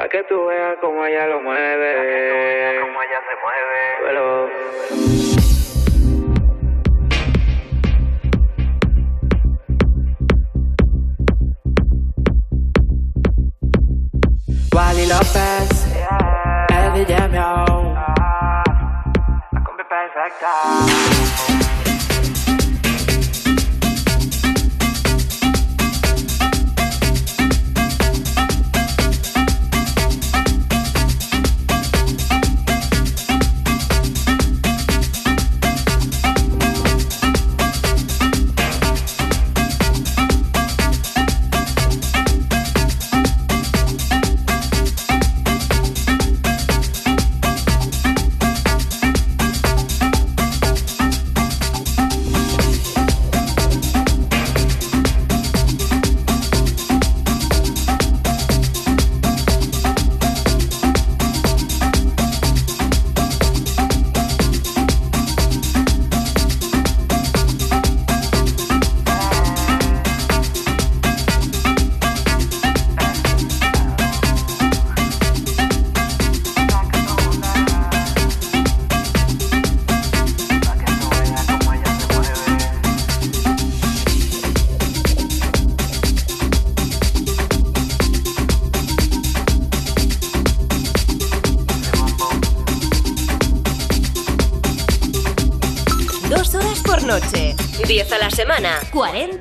Para que tú veas cómo ella lo mueve. Cómo ella se mueve. Pero... Wally López, yeah. el DJ Miau, la combi perfecta.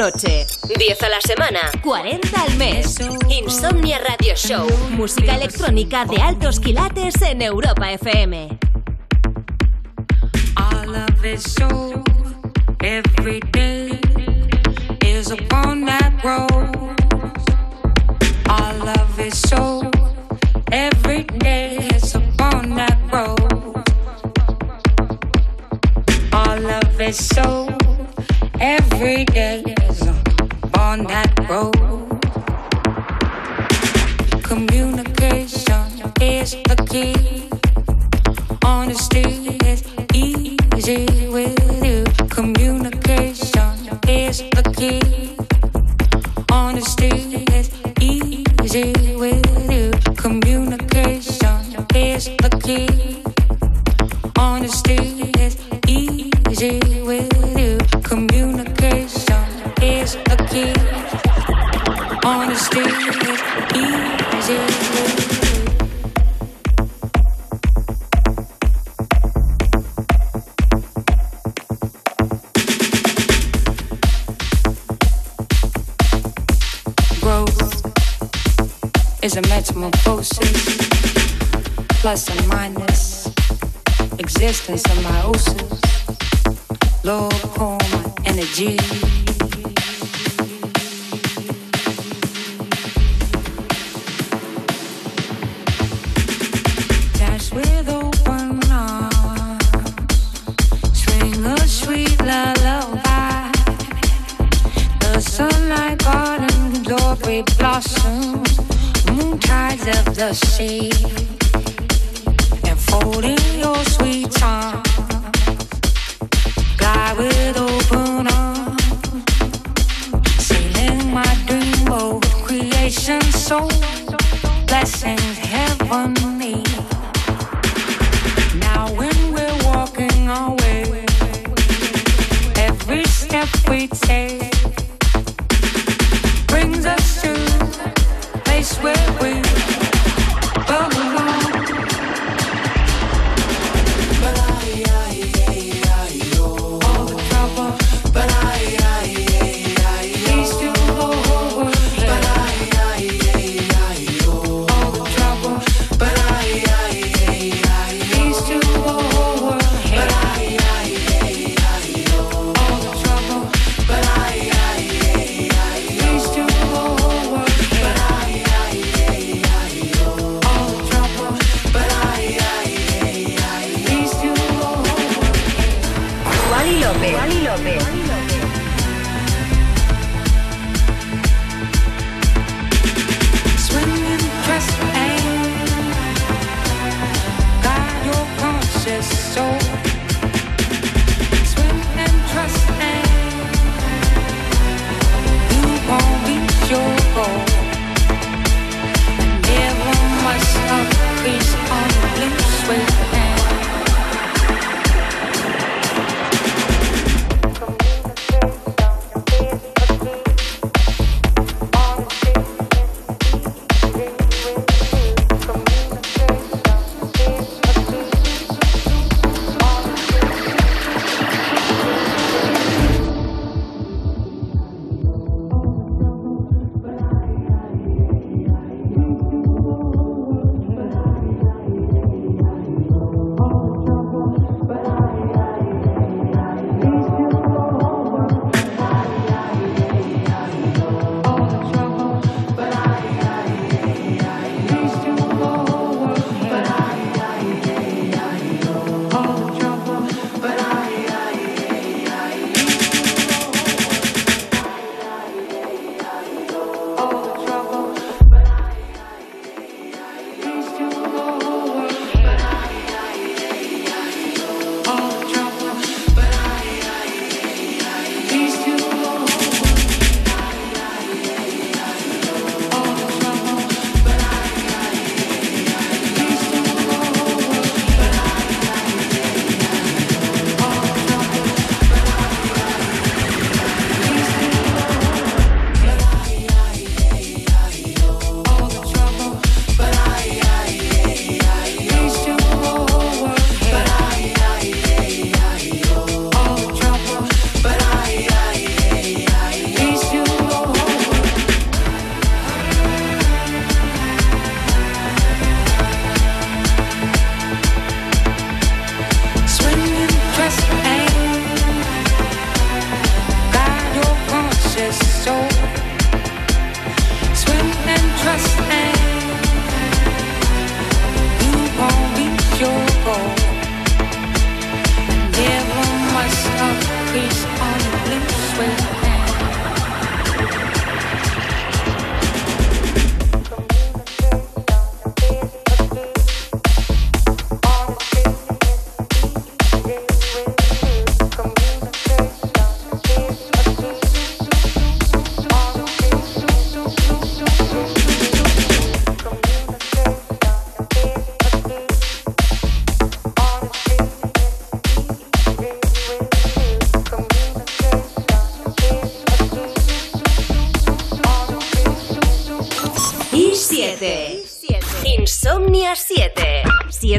Noche. 10 a la semana. 40 al mes. Insomnia Radio Show. Música electrónica de altos quilates en Europa FM. All of it so every day is upon that road. All of it so every day is upon that road. All of it so every day is on that road. Communication is the key. Honesty is easy with so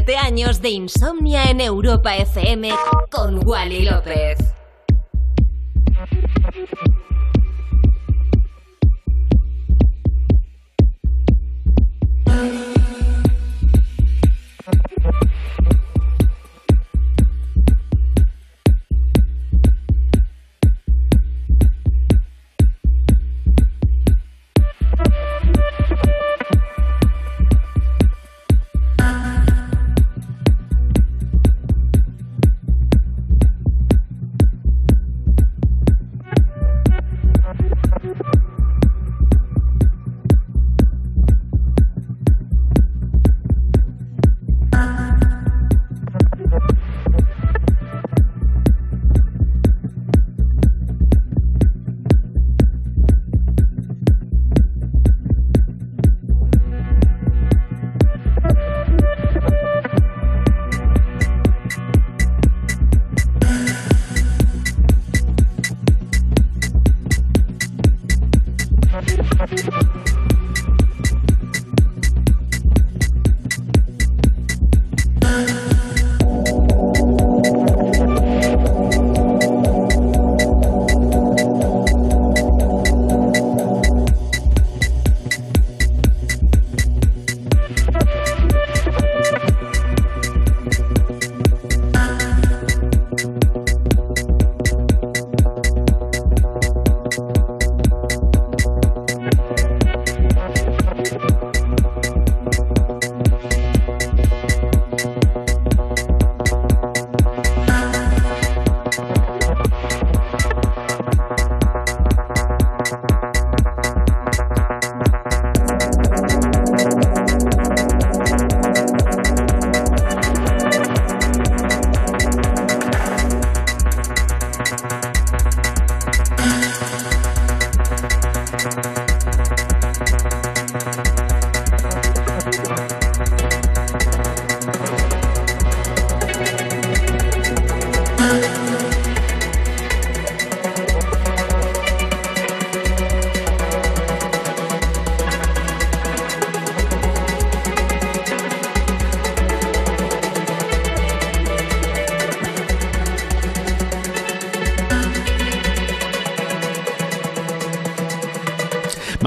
7 años de insomnia en Europa FM con Wally López.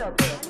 your.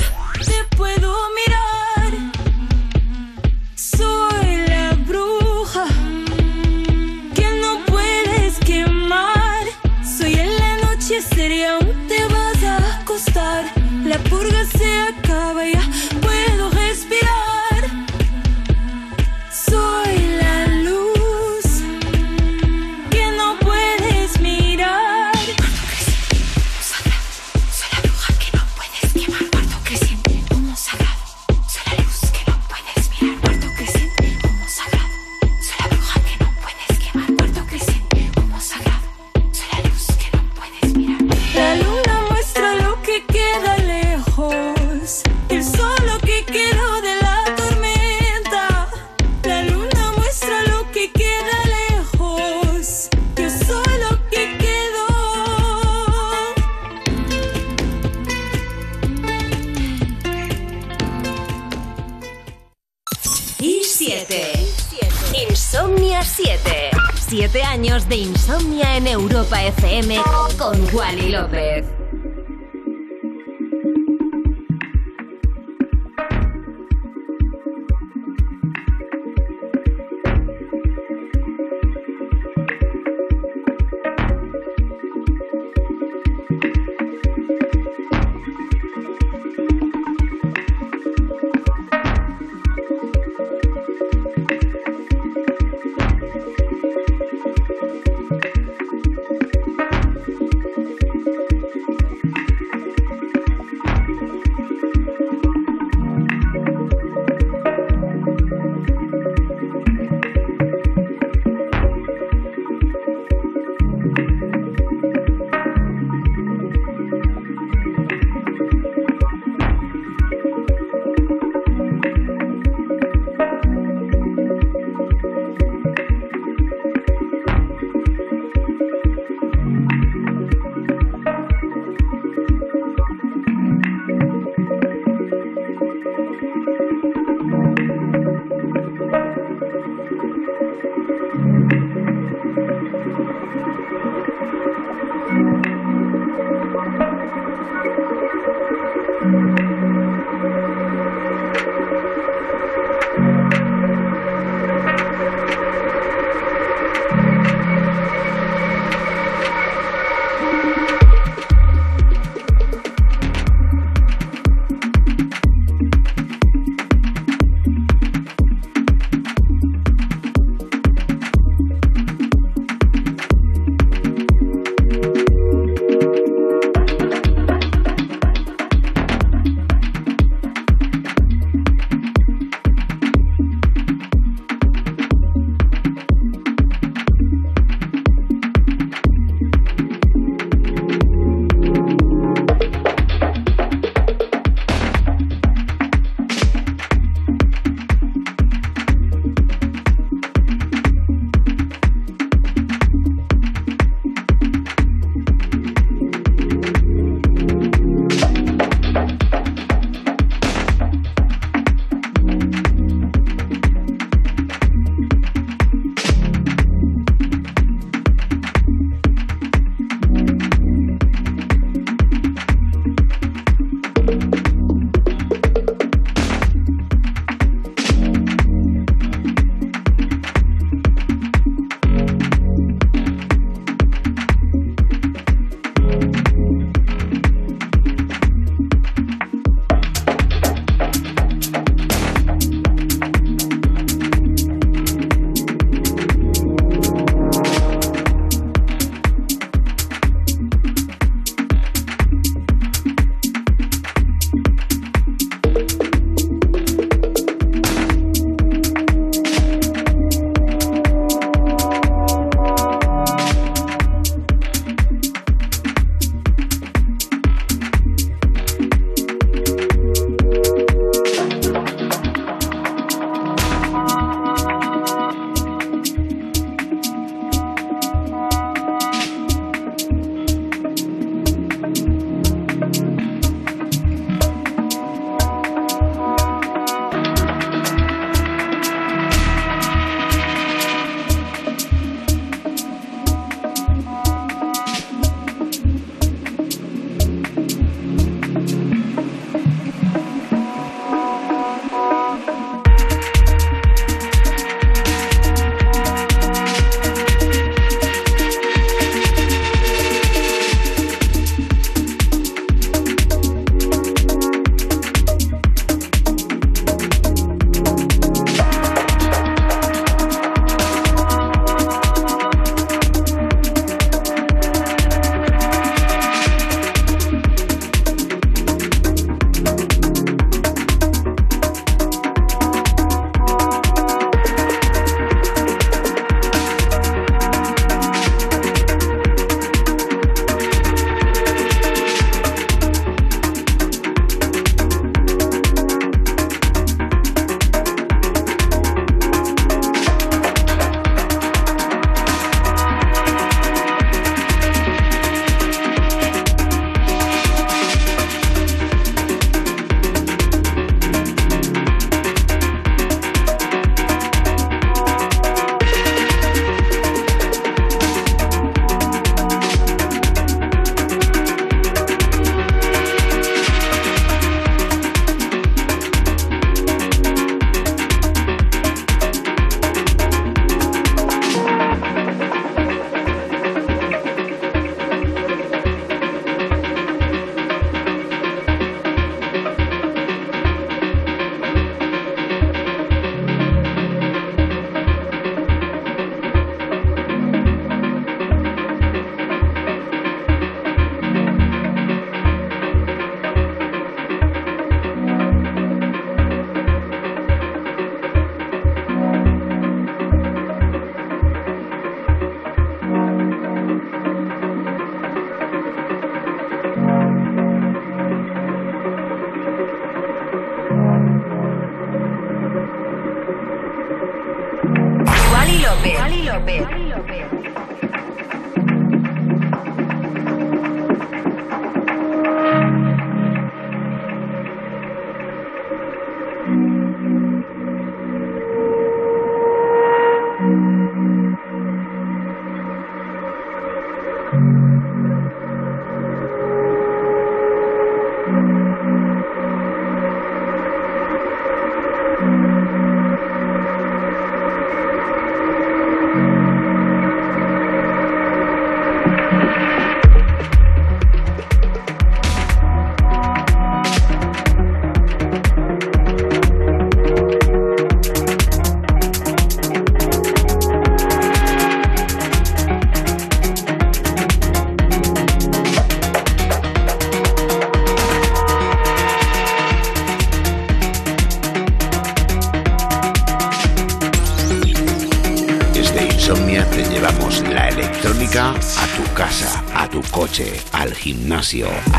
Gimnasio,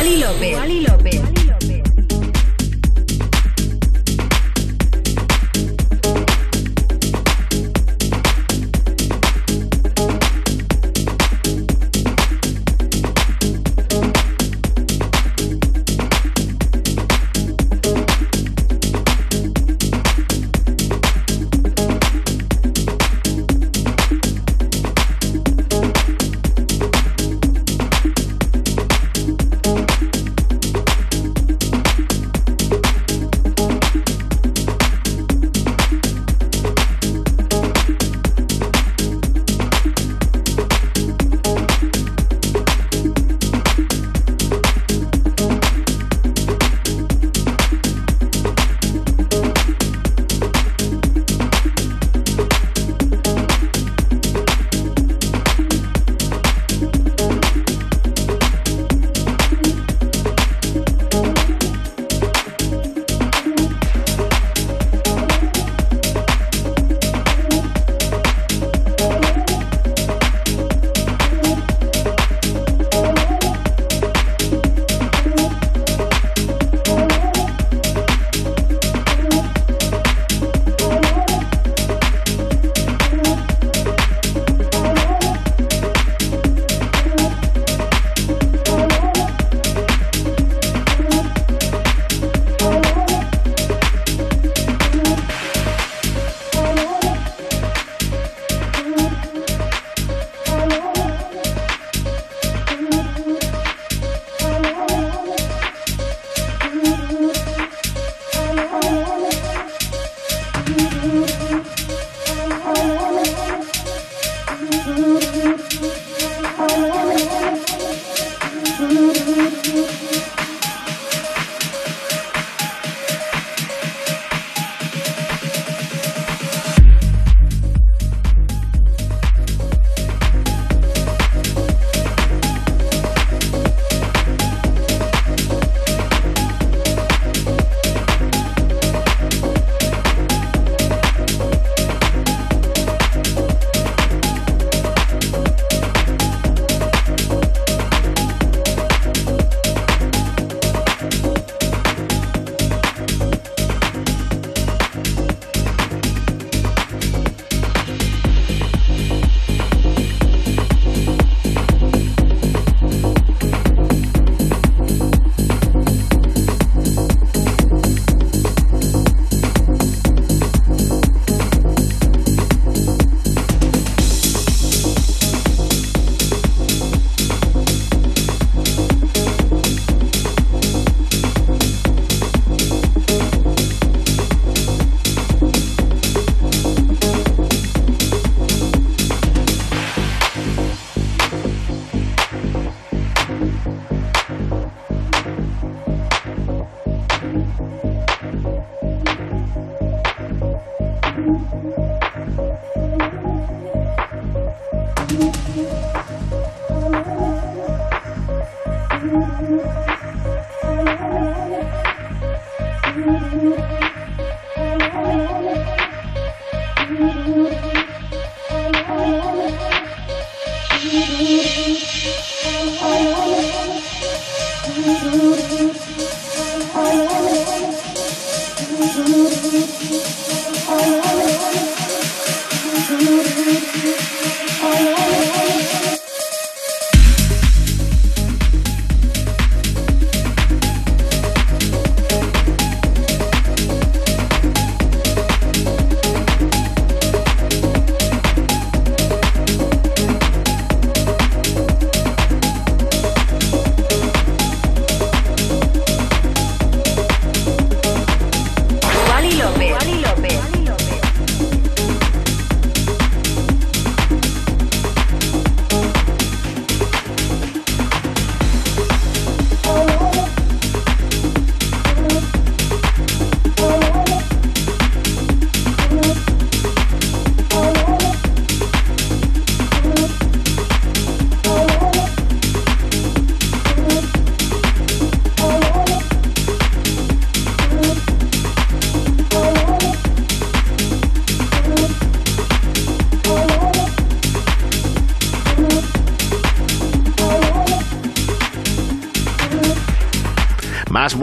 Wally López. Wally López.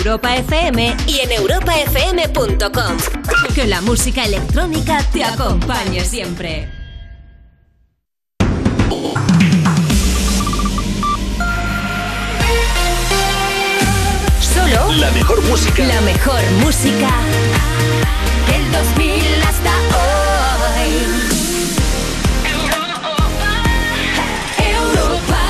Europa FM y en europafm.com. Que la música electrónica te acompañe siempre. Solo la mejor música. La mejor música